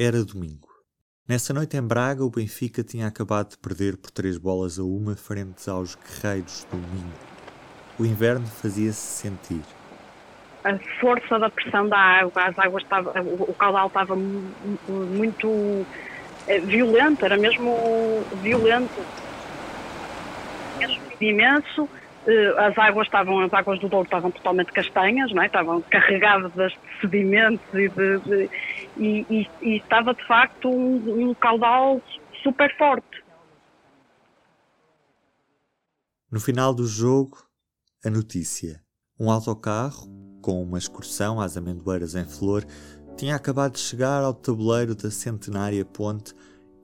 Era domingo. Nessa noite em Braga, o Benfica tinha acabado de perder por três bolas a uma frente aos guerreiros do Minho. O inverno fazia-se sentir. A força da pressão da água, as águas estava, o caudal estava muito eh, violento, era mesmo violento. Imenso, eh, as águas estavam, as águas do Douro estavam totalmente castanhas, não é? estavam carregadas de sedimentos e, de, de, e, e, e, estava de facto um, um caudal super forte. No final do jogo, a notícia. Um autocarro, com uma excursão às amendoeiras em flor, tinha acabado de chegar ao tabuleiro da centenária ponte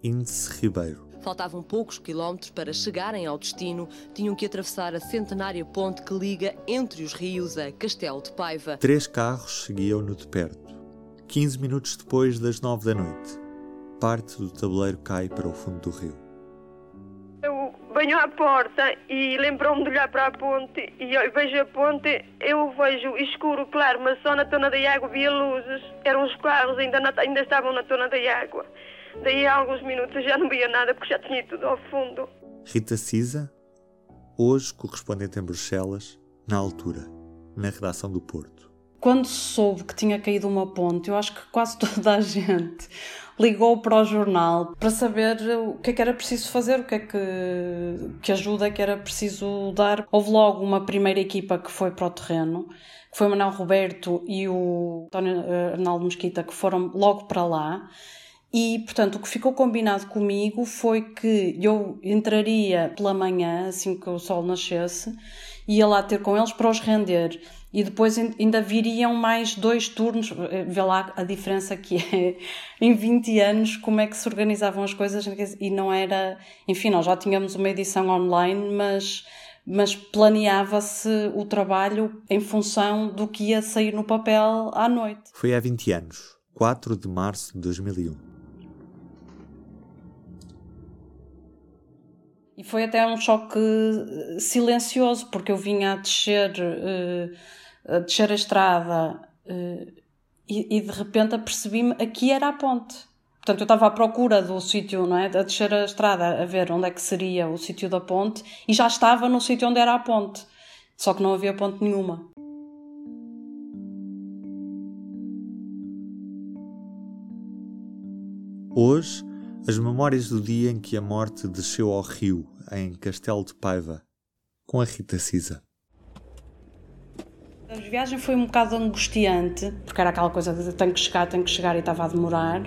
Índice Ribeiro. Faltavam poucos quilómetros para chegarem ao destino. Tinham que atravessar a centenária ponte que liga entre os rios a Castelo de Paiva. Três carros seguiam-no de perto. 15 minutos depois das nove da noite, parte do tabuleiro cai para o fundo do rio. Eu venho à porta e lembro-me de olhar para a ponte e eu vejo a ponte, eu vejo escuro, claro, mas só na tona da água via luzes. Eram os carros, ainda, na, ainda estavam na tona da água. Daí a alguns minutos já não via nada porque já tinha tudo ao fundo. Rita Cisa, hoje correspondente em Bruxelas, na altura, na redação do Porto. Quando soube que tinha caído uma ponte, eu acho que quase toda a gente ligou para o jornal para saber o que é que era preciso fazer, o que é que, que ajuda que era preciso dar. Houve logo uma primeira equipa que foi para o terreno, que foi o Manuel Roberto e o António eh, Arnaldo Mesquita, que foram logo para lá e, portanto, o que ficou combinado comigo foi que eu entraria pela manhã, assim que o sol nascesse, ia lá ter com eles para os render. E depois ainda viriam mais dois turnos, eh, vê lá a diferença que é em 20 anos, como é que se organizavam as coisas e não era. Enfim, nós já tínhamos uma edição online, mas, mas planeava-se o trabalho em função do que ia sair no papel à noite. Foi há 20 anos, 4 de março de 2001. Foi até um choque eh, silencioso, porque eu vinha a descer, uh, a, descer a estrada uh, e, e, de repente apercebi-me aqui era a ponte. Portanto, eu estava à procura do sítio, não é? A descer a estrada, a ver onde é que seria o sítio da ponte e já estava no sítio onde era a ponte. Só que não havia ponte nenhuma. Hoje, as memórias do dia em que a morte desceu ao rio, em Castelo de Paiva, com a Rita Cisa. A viagem foi um bocado angustiante, porque era aquela coisa de tenho que chegar, tenho que chegar e estava a demorar.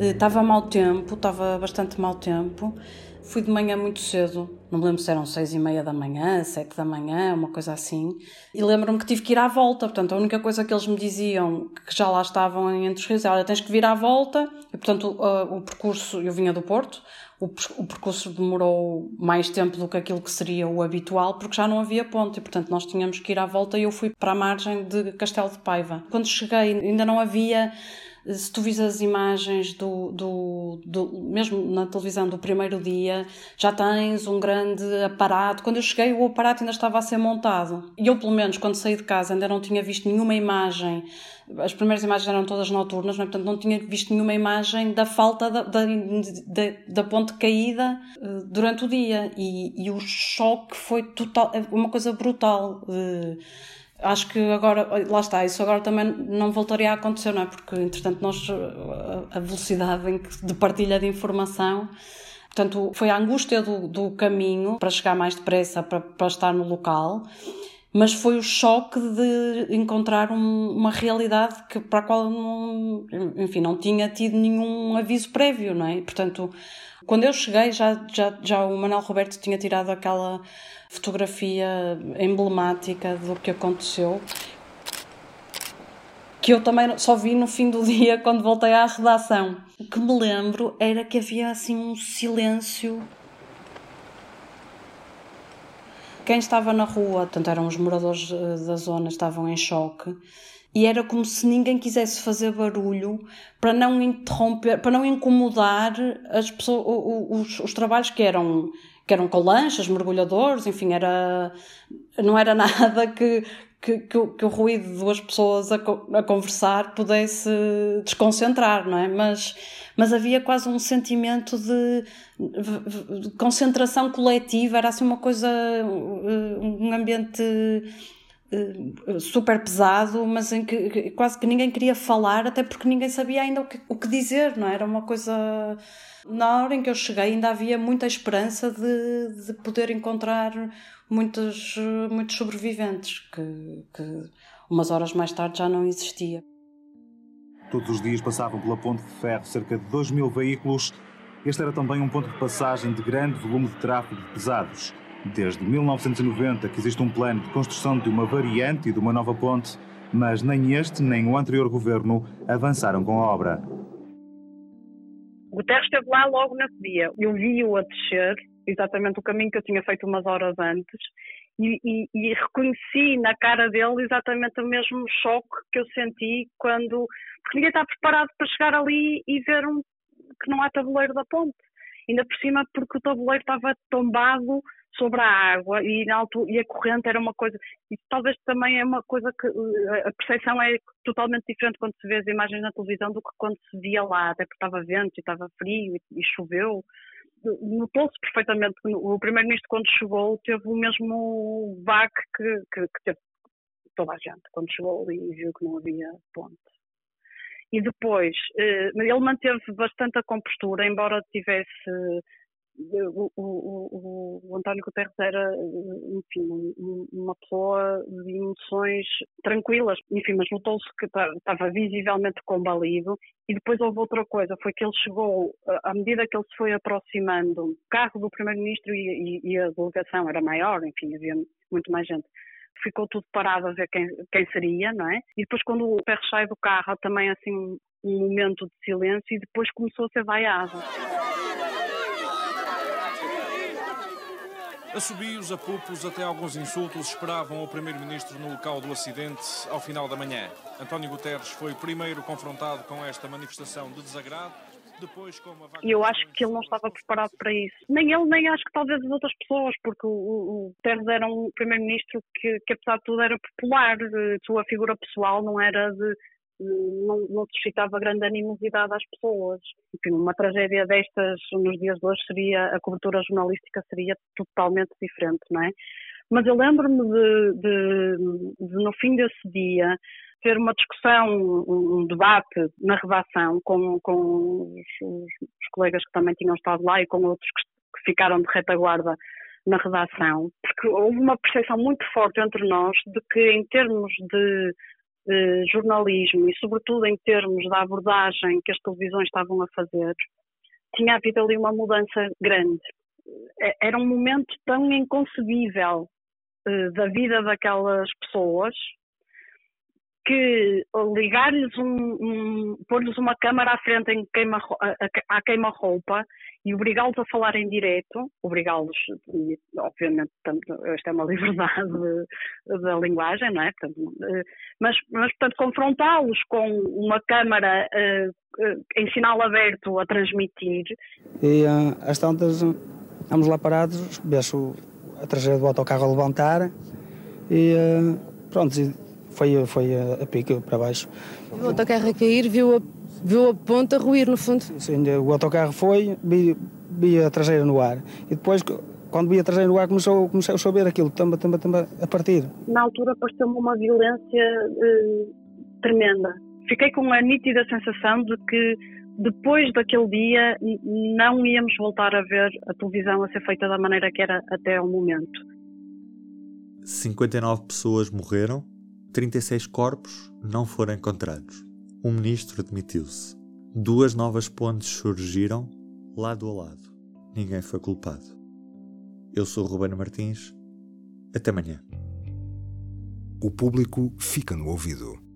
Eh, estava mau tempo, estava bastante mau tempo. Fui de manhã muito cedo, não me lembro se eram seis e meia da manhã, sete da manhã, uma coisa assim. E lembro-me que tive que ir à volta, portanto, a única coisa que eles me diziam, que já lá estavam entre os rios, era, tens que vir à volta. E, portanto, o, o percurso, eu vinha do Porto, o, o, percurso demorou mais tempo do que aquilo que seria o habitual, porque já não havia ponte, e, portanto, nós tínhamos que ir à volta e eu fui para a margem de Castelo de Paiva. Quando cheguei, ainda não havia se tu vis as imagens do, do, do, mesmo na televisão do primeiro dia, já tens um grande aparato. Quando eu cheguei, o aparato ainda estava a ser montado. E eu, pelo menos, quando saí de casa, ainda não tinha visto nenhuma imagem. As primeiras imagens eram todas noturnas, não é? portanto, não tinha visto nenhuma imagem da falta da, da, da, da ponte caída uh, durante o dia. E, e o choque foi total, uma coisa brutal. Uh, acho que agora, lá está, isso agora também não voltaria a acontecer, não é? Porque, entretanto, nós, a velocidade de partilha de informação, portanto, foi a angústia do, do caminho para chegar mais depressa, para, para estar no local, mas foi o choque de encontrar um, uma realidade que, para a qual, não, enfim, não tinha tido nenhum aviso prévio, não é? Portanto, quando eu cheguei, já, já, já o Manuel Roberto tinha tirado aquela fotografia emblemática do que aconteceu, que eu também só vi no fim do dia quando voltei à redação. O que me lembro era que havia assim um silêncio. Quem estava na rua, tanto eram os moradores eh, da zona, estavam em choque e era como se ninguém quisesse fazer barulho para não interromper, para não incomodar as pessoas, os, os trabalhos que eram que eram com lanchas, mergulhadores, enfim, era não era nada que que, que, que, o ruído de duas pessoas a, a, conversar pudesse desconcentrar, não é? Mas, mas havia quase um sentimento de, de concentração coletiva, era assim uma coisa, um ambiente super pesado, mas em que quase que ninguém queria falar, até porque ninguém sabia ainda o que, o que dizer, não é? Era uma coisa. Na hora em que eu cheguei, ainda havia muita esperança de, de poder encontrar muitos, muitos sobreviventes, que, que umas horas mais tarde já não existia. Todos os dias passavam pela ponte de ferro cerca de 2 mil veículos. Este era também um ponto de passagem de grande volume de tráfego de pesados. Desde 1990 que existe um plano de construção de uma variante e de uma nova ponte, mas nem este nem o anterior governo avançaram com a obra. Guterres esteve lá logo nesse dia. Eu vi-o a descer, exatamente o caminho que eu tinha feito umas horas antes, e, e, e, reconheci na cara dele exatamente o mesmo choque que eu senti quando. Porque ninguém está preparado para chegar ali e ver um, que não há tabuleiro da ponte. Ainda por cima, porque o tabuleiro estava tombado sobre a água e, na altura, e a corrente era uma coisa. E talvez também é uma coisa que eh, a percepção é totalmente diferente quando se vê as imagens na televisão do que quando se via lá, até porque estava vento e estava frio e, e choveu. Notou-se perfeitamente que o Primeiro-Ministro, quando chegou, teve o mesmo baque que, que, que teve toda a gente quando chegou e viu que não havia ponte e depois eh, ele manteve bastante a compostura, embora tivesse o, o, o, António Guterres era, enfim, uma pessoa de emoções tranquilas, enfim, mas notou-se que estava visivelmente combalido. E depois houve outra coisa, foi que ele chegou, à medida que ele se foi aproximando, o carro do Primeiro-Ministro e, e, e, a delegação era maior, enfim, havia muito mais gente. Ficou tudo parado a ver quem, quem seria, não é? E depois, quando o Guterres sai do carro, também assim um momento de silêncio e depois começou a ser vaiado. Assobios, apupos, até alguns insultos esperavam o Primeiro-Ministro no local do acidente ao final da manhã. António Guterres foi primeiro confrontado com esta manifestação de desagrado. Depois, com uma eu acho que ele não estava preparado para isso. Nem ele, nem acho que talvez as outras pessoas, porque o, o Guterres era um primeiro-ministro que, que, apesar de tudo, era popular. Sua figura pessoal não era de não, suscitava grande animosidade às pessoas. Enfim, uma tragédia destas nos dias de hoje seria, a cobertura jornalística seria totalmente diferente, não é? Mas eu lembro-me de, de, de, no fim desse dia, ter uma discussão, um debate na redação com, com os, os, colegas que também tinham estado lá e com outros que, que ficaram de retaguarda na redação, porque houve uma percepção muito forte entre nós de que, em termos de eh, jornalismo e, sobretudo, em termos da abordagem que as televisões estavam a fazer, tinha havido ali uma mudança grande. Eh, era um momento tão inconcebível eh, da vida daquelas pessoas que ligar-lhes um, um pôr-lhes uma câmara à frente em queima, à queima-roupa e obrigá-los a falar em direto, obrigá-los, obviamente, esta é uma liberdade da linguagem, não é? Portanto, eh, mas, mas, portanto, confrontá-los com uma câmara uh, em sinal aberto a transmitir. E uh, às tantas, estamos lá parados, vejo a tragédia do autocarro a levantar e pronto, foi, foi a, a pique para baixo. O autocarro a cair, viu a, viu a ponta ruir no fundo? Sim, o autocarro foi, vi, vi a traseira no ar e depois quando vi a traseira no ar começou, comecei a saber aquilo, tamba, tamba, tamba, a partir. Na altura pareceu-me uma violência eh, tremenda. Fiquei com a nítida sensação de que depois daquele dia não íamos voltar a ver a televisão a ser feita da maneira que era até ao momento. 59 pessoas morreram 36 corpos não foram encontrados. Um ministro demitiu-se. Duas novas pontes surgiram, lado a lado. Ninguém foi culpado. Eu sou Ruben Martins. Até amanhã. O público fica no ouvido.